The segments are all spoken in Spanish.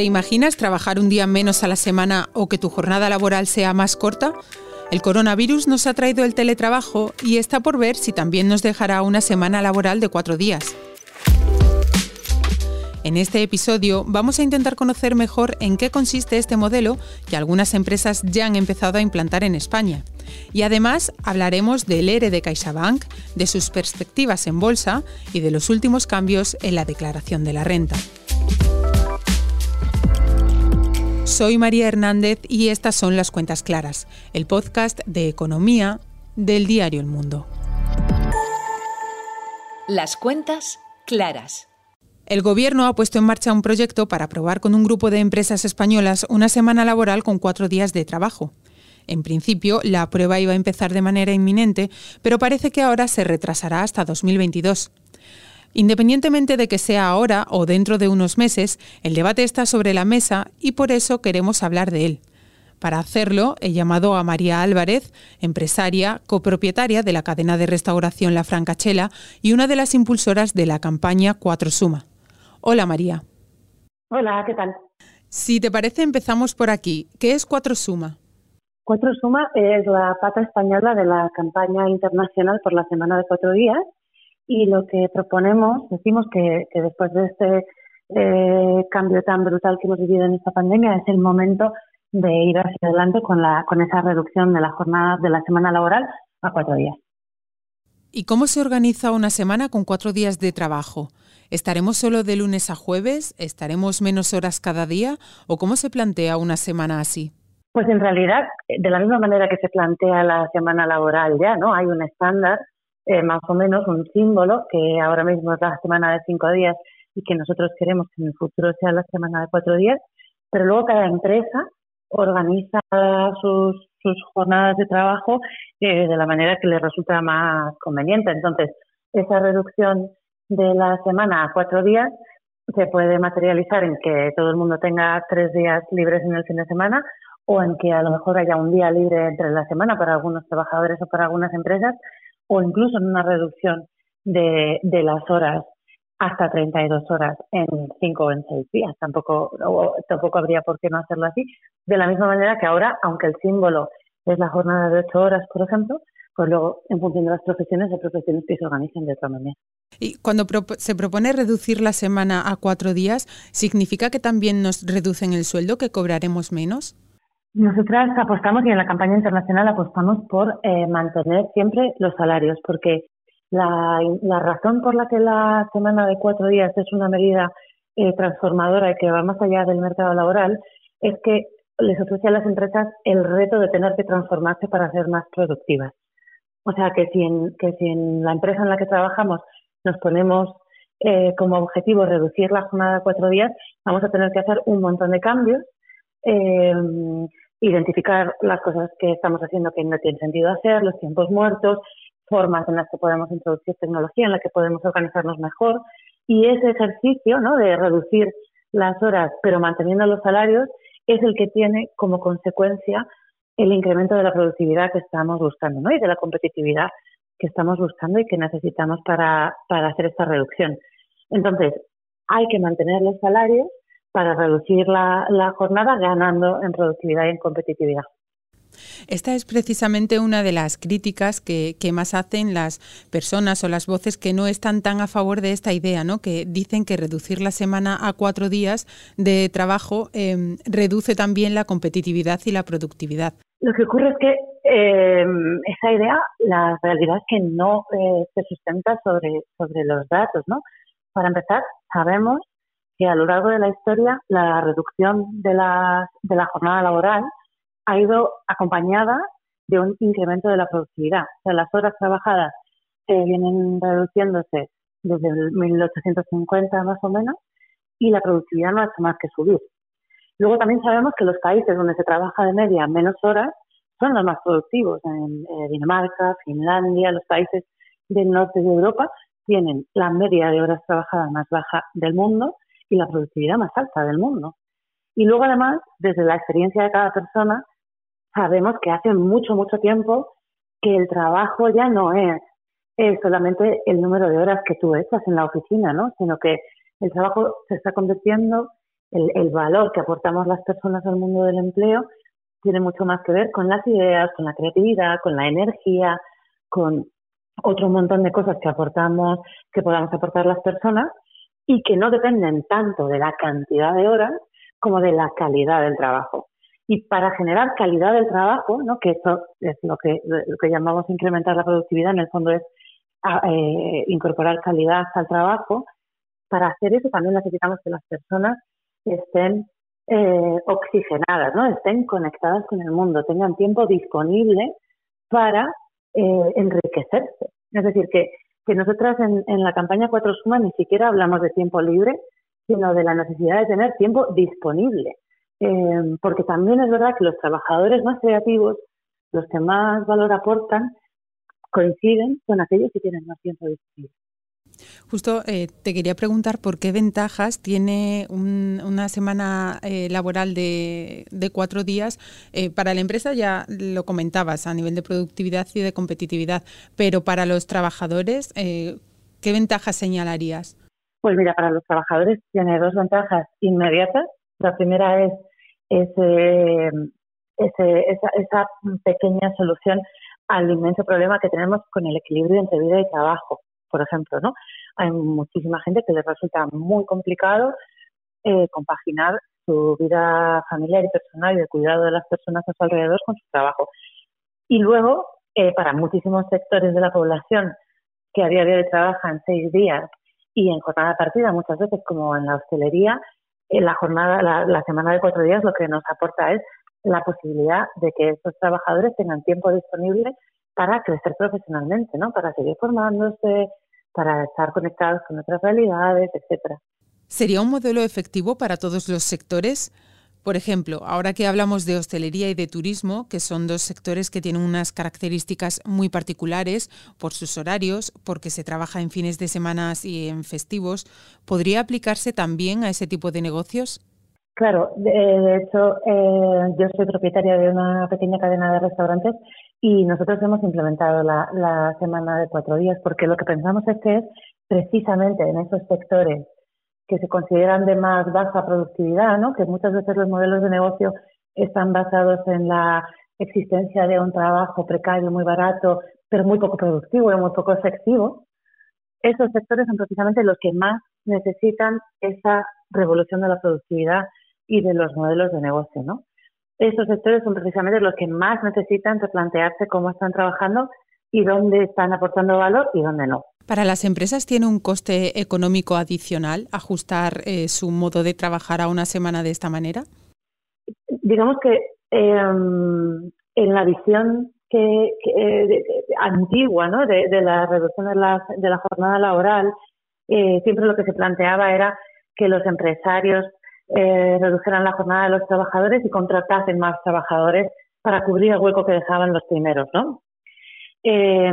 ¿Te imaginas trabajar un día menos a la semana o que tu jornada laboral sea más corta? El coronavirus nos ha traído el teletrabajo y está por ver si también nos dejará una semana laboral de cuatro días. En este episodio vamos a intentar conocer mejor en qué consiste este modelo que algunas empresas ya han empezado a implantar en España. Y además hablaremos del ERE de CaixaBank, de sus perspectivas en bolsa y de los últimos cambios en la declaración de la renta. Soy María Hernández y estas son las cuentas claras, el podcast de economía del diario El Mundo. Las cuentas claras. El Gobierno ha puesto en marcha un proyecto para aprobar con un grupo de empresas españolas una semana laboral con cuatro días de trabajo. En principio, la prueba iba a empezar de manera inminente, pero parece que ahora se retrasará hasta 2022. Independientemente de que sea ahora o dentro de unos meses, el debate está sobre la mesa y por eso queremos hablar de él. Para hacerlo, he llamado a María Álvarez, empresaria, copropietaria de la cadena de restauración La Francachela y una de las impulsoras de la campaña Cuatro Suma. Hola María. Hola, ¿qué tal? Si te parece, empezamos por aquí. ¿Qué es Cuatro Suma? Cuatro Suma es la pata española de la campaña internacional por la semana de cuatro días y lo que proponemos, decimos que, después de este eh, cambio tan brutal que hemos vivido en esta pandemia es el momento de ir hacia adelante con, la, con esa reducción de la jornada de la semana laboral a cuatro días. ¿Y cómo se organiza una semana con cuatro días de trabajo? ¿Estaremos solo de lunes a jueves? ¿Estaremos menos horas cada día? ¿O cómo se plantea una semana así? Pues en realidad, de la misma manera que se plantea la semana laboral ya, ¿no? Hay un estándar, eh, más o menos un símbolo, que ahora mismo es la semana de cinco días y que nosotros queremos que en el futuro sea la semana de cuatro días, pero luego cada empresa organiza sus, jornadas de trabajo eh, de la manera que les resulta más conveniente. Entonces, esa reducción de la semana a cuatro días se puede materializar en que todo el mundo tenga tres días libres en el fin de semana o en que a lo mejor haya un día libre entre la semana para algunos trabajadores o para algunas empresas o incluso en una reducción de, de las horas hasta 32 horas en cinco o en seis días. Tampoco, tampoco habría por qué no hacerlo así. De la misma manera que ahora, aunque el símbolo es la jornada de ocho horas, por ejemplo, pues luego, en función de las profesiones, hay profesiones que se organizan de otra manera. Y cuando se propone reducir la semana a cuatro días, ¿significa que también nos reducen el sueldo, que cobraremos menos? Nosotras apostamos y en la campaña internacional apostamos por eh, mantener siempre los salarios, porque la, razón por la que la semana de cuatro días es una medida eh, transformadora y que va más allá del mercado laboral es que les ofrece a las empresas el reto de tener que transformarse para ser más productivas. O sea, que si en, que si en la empresa en la que trabajamos nos ponemos eh, como objetivo reducir la jornada a cuatro días, vamos a tener que hacer un montón de cambios, eh, identificar las cosas que estamos haciendo que no tienen sentido hacer, los tiempos muertos, formas en las que podemos introducir tecnología, en las que podemos organizarnos mejor. Y ese ejercicio ¿no? de reducir las horas pero manteniendo los salarios es el que tiene como consecuencia el incremento de la productividad que estamos buscando, ¿no? Y de la competitividad que estamos buscando y que necesitamos para, para hacer esta reducción. Entonces, hay que mantener los salarios para reducir la, la jornada ganando en productividad y en competitividad. Esta es precisamente una de las críticas que, más hacen las personas o las voces que no están tan a favor de esta idea, ¿no? que dicen que reducir la semana a cuatro días de trabajo em, reduce también la competitividad y la productividad. Lo que ocurre es que em, esa idea, la realidad es que no eh, se sustenta sobre, sobre los datos. ¿no? Para empezar, sabemos que a lo largo de la historia la reducción de la, de la jornada laboral ha ido acompañada de un incremento de la productividad. O sea, las horas trabajadas eh, vienen reduciéndose desde el 1850 más o menos y la productividad no ha más que subir. Luego también sabemos que los países donde se trabaja de media menos horas son los más productivos. En eh, Dinamarca, Finlandia, los países del norte de Europa tienen la media de horas trabajadas más baja del mundo y la productividad más alta del mundo. Y luego además, desde la experiencia de cada persona, sabemos que hace mucho, mucho tiempo que el trabajo ya no es, solamente el número de horas que tú echas en la oficina, ¿no? Sino que el trabajo se está convirtiendo el, valor que aportamos las personas al mundo del empleo tiene mucho más que ver con las ideas, con la creatividad, con la energía, con otro montón de cosas que aportamos, que podamos aportar las personas y que no dependen tanto de la cantidad de horas como de la calidad del trabajo. Y para generar calidad del trabajo, ¿no? que eso es lo que, lo que llamamos incrementar la productividad, en el fondo es ah, eh, incorporar calidad al trabajo, para hacer eso también necesitamos que las personas estén eh, oxigenadas, ¿no? estén conectadas con el mundo, tengan tiempo disponible para eh, enriquecerse. Es decir, que, que nosotras en, en la campaña Cuatro Suma ni siquiera hablamos de tiempo libre, sino de la necesidad de tener tiempo disponible. Eh, porque también es verdad que los trabajadores más creativos, los que más valor aportan, coinciden con aquellos que tienen más tiempo disponible. Justo eh, te quería preguntar por qué ventajas tiene una semana eh, laboral de, cuatro días. Eh, para la empresa ya lo comentabas a nivel de productividad y de competitividad, pero para los trabajadores, ¿qué ventajas señalarías? Pues mira, para los trabajadores tiene dos ventajas inmediatas. La primera es ese, esa, esa pequeña solución al inmenso problema que tenemos con el equilibrio entre vida y trabajo por ejemplo, ¿no? Hay muchísima gente que les resulta muy complicado eh, compaginar su vida familiar y personal y el cuidado de las personas a su alrededor con su trabajo. Y luego, eh, para muchísimos sectores de la población que a día de hoy trabajan seis días y en jornada partida, muchas veces como en la hostelería, en la jornada, la, la semana de cuatro días lo que nos aporta es la posibilidad de que estos trabajadores tengan tiempo disponible para crecer profesionalmente, ¿no? Para seguir formándose, para estar conectados con otras realidades, etcétera. ¿Sería un modelo efectivo para todos los sectores? Por ejemplo, ahora que hablamos de hostelería y de turismo, que son dos sectores que tienen unas características muy particulares por sus horarios, porque se trabaja en fines de semana y en festivos, ¿podría aplicarse también a ese tipo de negocios? Claro, de, hecho, eh, yo soy propietaria de una pequeña cadena de restaurantes y nosotros hemos implementado la, semana de cuatro días porque lo que pensamos es que es precisamente en esos sectores que se consideran de más baja productividad, ¿no? que muchas veces los modelos de negocio están basados en la existencia de un trabajo precario, muy barato, pero muy poco productivo y muy poco efectivo, esos sectores son precisamente los que más necesitan esa revolución de la productividad y de los modelos de negocio, ¿no? Esos sectores son precisamente los que más necesitan replantearse cómo están trabajando y dónde están aportando valor y dónde no. ¿Para las empresas tiene un coste económico adicional ajustar eh, su modo de trabajar a una semana de esta manera? Digamos que em, en la visión que, antigua ¿no? de, la reducción de la, de la jornada laboral, eh, siempre lo que se planteaba era que los empresarios eh, redujeran la jornada de los trabajadores y contratasen más trabajadores para cubrir el hueco que dejaban los primeros, ¿no? Eh,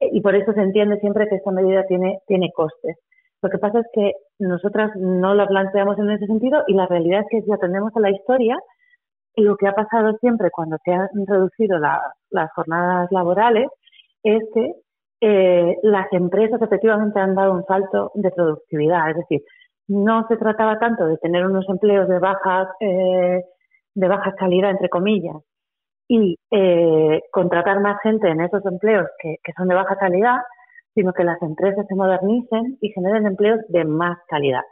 y por eso se entiende siempre que esta medida tiene, tiene costes. Lo que pasa es que nosotras no la planteamos en ese sentido y la realidad es que si atendemos a la historia, lo que ha pasado siempre cuando se han reducido las jornadas laborales es que eh, las empresas efectivamente han dado un salto de productividad. Es decir, no se trataba tanto de tener unos empleos de baja, eh, de baja calidad, entre comillas, y eh, contratar más gente en esos empleos que, son de baja calidad, sino que las empresas se modernicen y generen empleos de más calidad.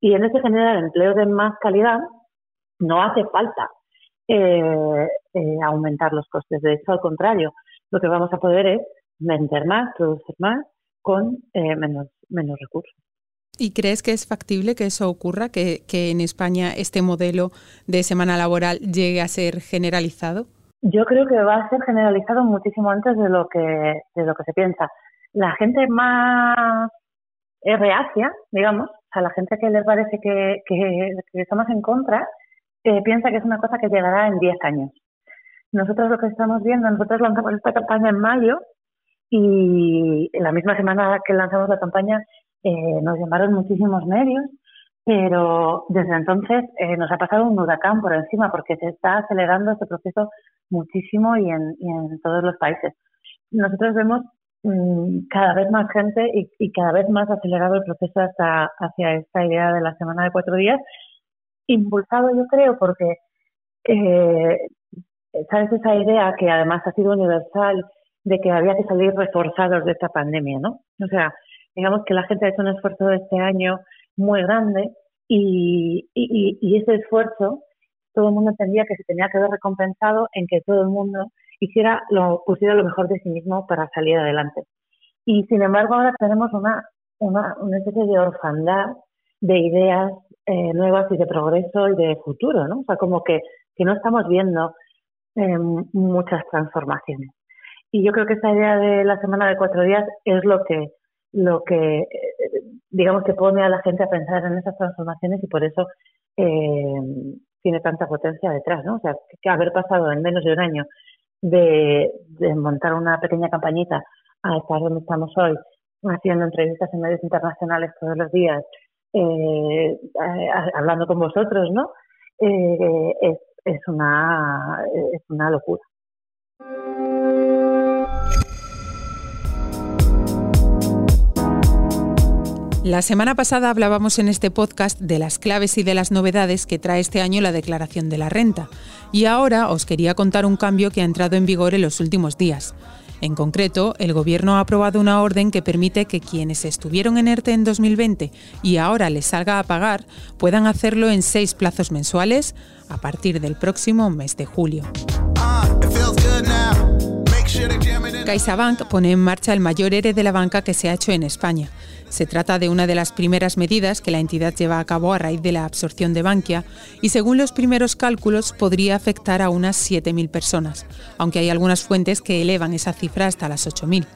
Y en ese generar empleos de más calidad no hace falta eh, aumentar los costes. De hecho, al contrario, lo que vamos a poder es vender más, producir más con menos, menos recursos. ¿Y crees que es factible que eso ocurra, que, en España este modelo de semana laboral llegue a ser generalizado? Yo creo que va a ser generalizado muchísimo antes de lo que, de lo que se piensa. La gente más reacia, digamos, sea, la gente que le parece que, que, estamos en contra, eh, piensa que es una cosa que llegará en 10 años. Nosotros lo que estamos viendo, nosotros lanzamos esta campaña en mayo y en la misma semana que lanzamos la campaña eh, nos llamaron muchísimos medios, pero desde entonces eh, nos ha pasado un huracán por encima porque se está acelerando este proceso muchísimo y en, todos los países. Nosotros vemos mm, cada vez más gente y, cada vez más acelerado el proceso hasta hacia esta idea de la semana de cuatro días impulsado yo creo porque, eh, ¿sabes? Esa idea que además ha sido universal de que había que salir reforzados de esta pandemia, ¿no? O sea, digamos que la gente ha hecho un esfuerzo este año muy grande y, ese esfuerzo todo el mundo entendía que se tenía que ver recompensado en que todo el mundo hiciera lo, pusiera lo mejor de sí mismo para salir adelante. Y sin embargo ahora tenemos una, una, una especie de orfandad de ideas eh, nuevas y de progreso y de futuro, ¿no? O sea, como que, que no estamos viendo eh, muchas transformaciones. Y yo creo que esta idea de la semana de cuatro días es lo que, lo que digamos que pone a la gente a pensar en esas transformaciones y por eso eh, tiene tanta potencia detrás, ¿no? O sea, que haber pasado en menos de un año de, de montar una pequeña campañita a estar donde estamos hoy, haciendo entrevistas en medios internacionales todos los días, eh, hablando con vosotros, ¿no? Eh, es, es, una, es una locura. La semana pasada hablábamos en este podcast de las claves y de las novedades que trae este año la declaración de la renta. Y ahora os quería contar un cambio que ha entrado en vigor en los últimos días. En concreto, el Gobierno ha aprobado una orden que permite que quienes estuvieron en ERTE en 2020 y ahora les salga a pagar puedan hacerlo en seis plazos mensuales a partir del próximo mes de julio. CaixaBank pone en marcha el mayor ERE de la banca que se ha hecho en España. Se trata de una de las primeras medidas que la entidad lleva a cabo a raíz de la absorción de Bankia y según los primeros cálculos podría afectar a unas 7.000 personas, aunque hay algunas fuentes que elevan esa cifra hasta las 8.000.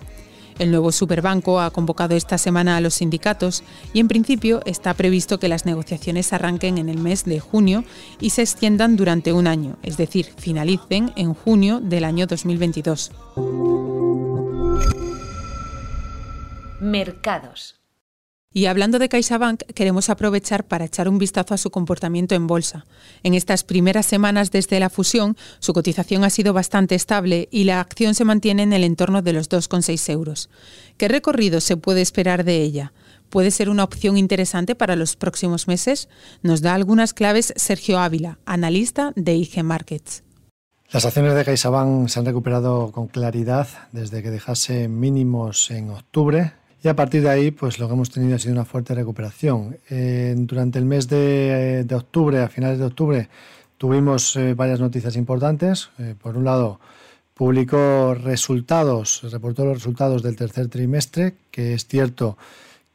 El nuevo superbanco ha convocado esta semana a los sindicatos y en principio está previsto que las negociaciones arranquen en el mes de junio y se extiendan durante un año, es decir, finalicen en junio del año 2022. Mercados. Y hablando de CaixaBank, queremos aprovechar para echar un vistazo a su comportamiento en bolsa. En estas primeras semanas desde la fusión, su cotización ha sido bastante estable y la acción se mantiene en el entorno de los 2,6 euros. ¿Qué recorrido se puede esperar de ella? ¿Puede ser una opción interesante para los próximos meses? Nos da algunas claves Sergio Ávila, analista de IG Markets. Las acciones de CaixaBank se han recuperado con claridad desde que dejase mínimos en octubre y a partir de ahí, pues lo que hemos tenido ha sido una fuerte recuperación. Eh, durante el mes de, octubre, a finales de octubre, tuvimos eh, varias noticias importantes. Eh, por un lado, publicó resultados, reportó los resultados del tercer trimestre, que es cierto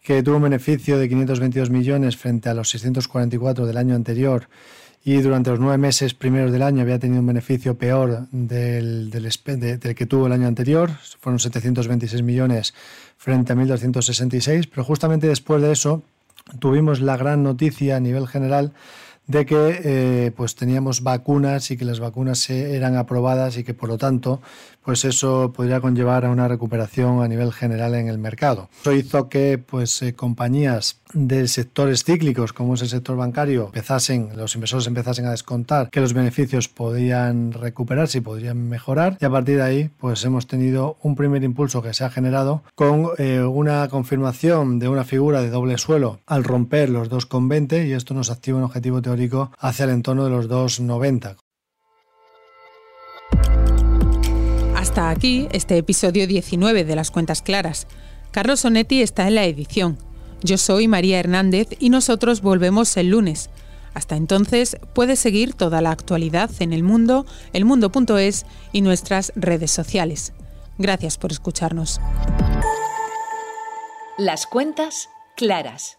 que tuvo un beneficio de 522 millones frente a los 644 del año anterior y durante los nueve meses primeros del año había tenido un beneficio peor del, que tuvo el año anterior, fueron 726 millones frente a 1.266, pero justamente después de eso tuvimos la gran noticia a nivel general de que eh, pues teníamos vacunas y que las vacunas eran aprobadas y que por lo tanto pues eso podría conllevar a una recuperación a nivel general en el mercado. Eso hizo que pues eh, compañías de sectores cíclicos como es el sector bancario empezasen, los inversores empezasen a descontar que los beneficios podían recuperarse y podrían mejorar y a partir de ahí pues hemos tenido un primer impulso que se ha generado con eh, una confirmación de una figura de doble suelo al romper los 2,20 y esto nos activa un objetivo teórico hacia el entorno de los 2,90. Hasta aquí este episodio 19 de Las Cuentas Claras. Carlos Sonetti está en la edición. Yo soy María Hernández y nosotros volvemos el lunes. Hasta entonces puedes seguir toda la actualidad en el mundo, elmundo.es y nuestras redes sociales. Gracias por escucharnos. Las cuentas claras.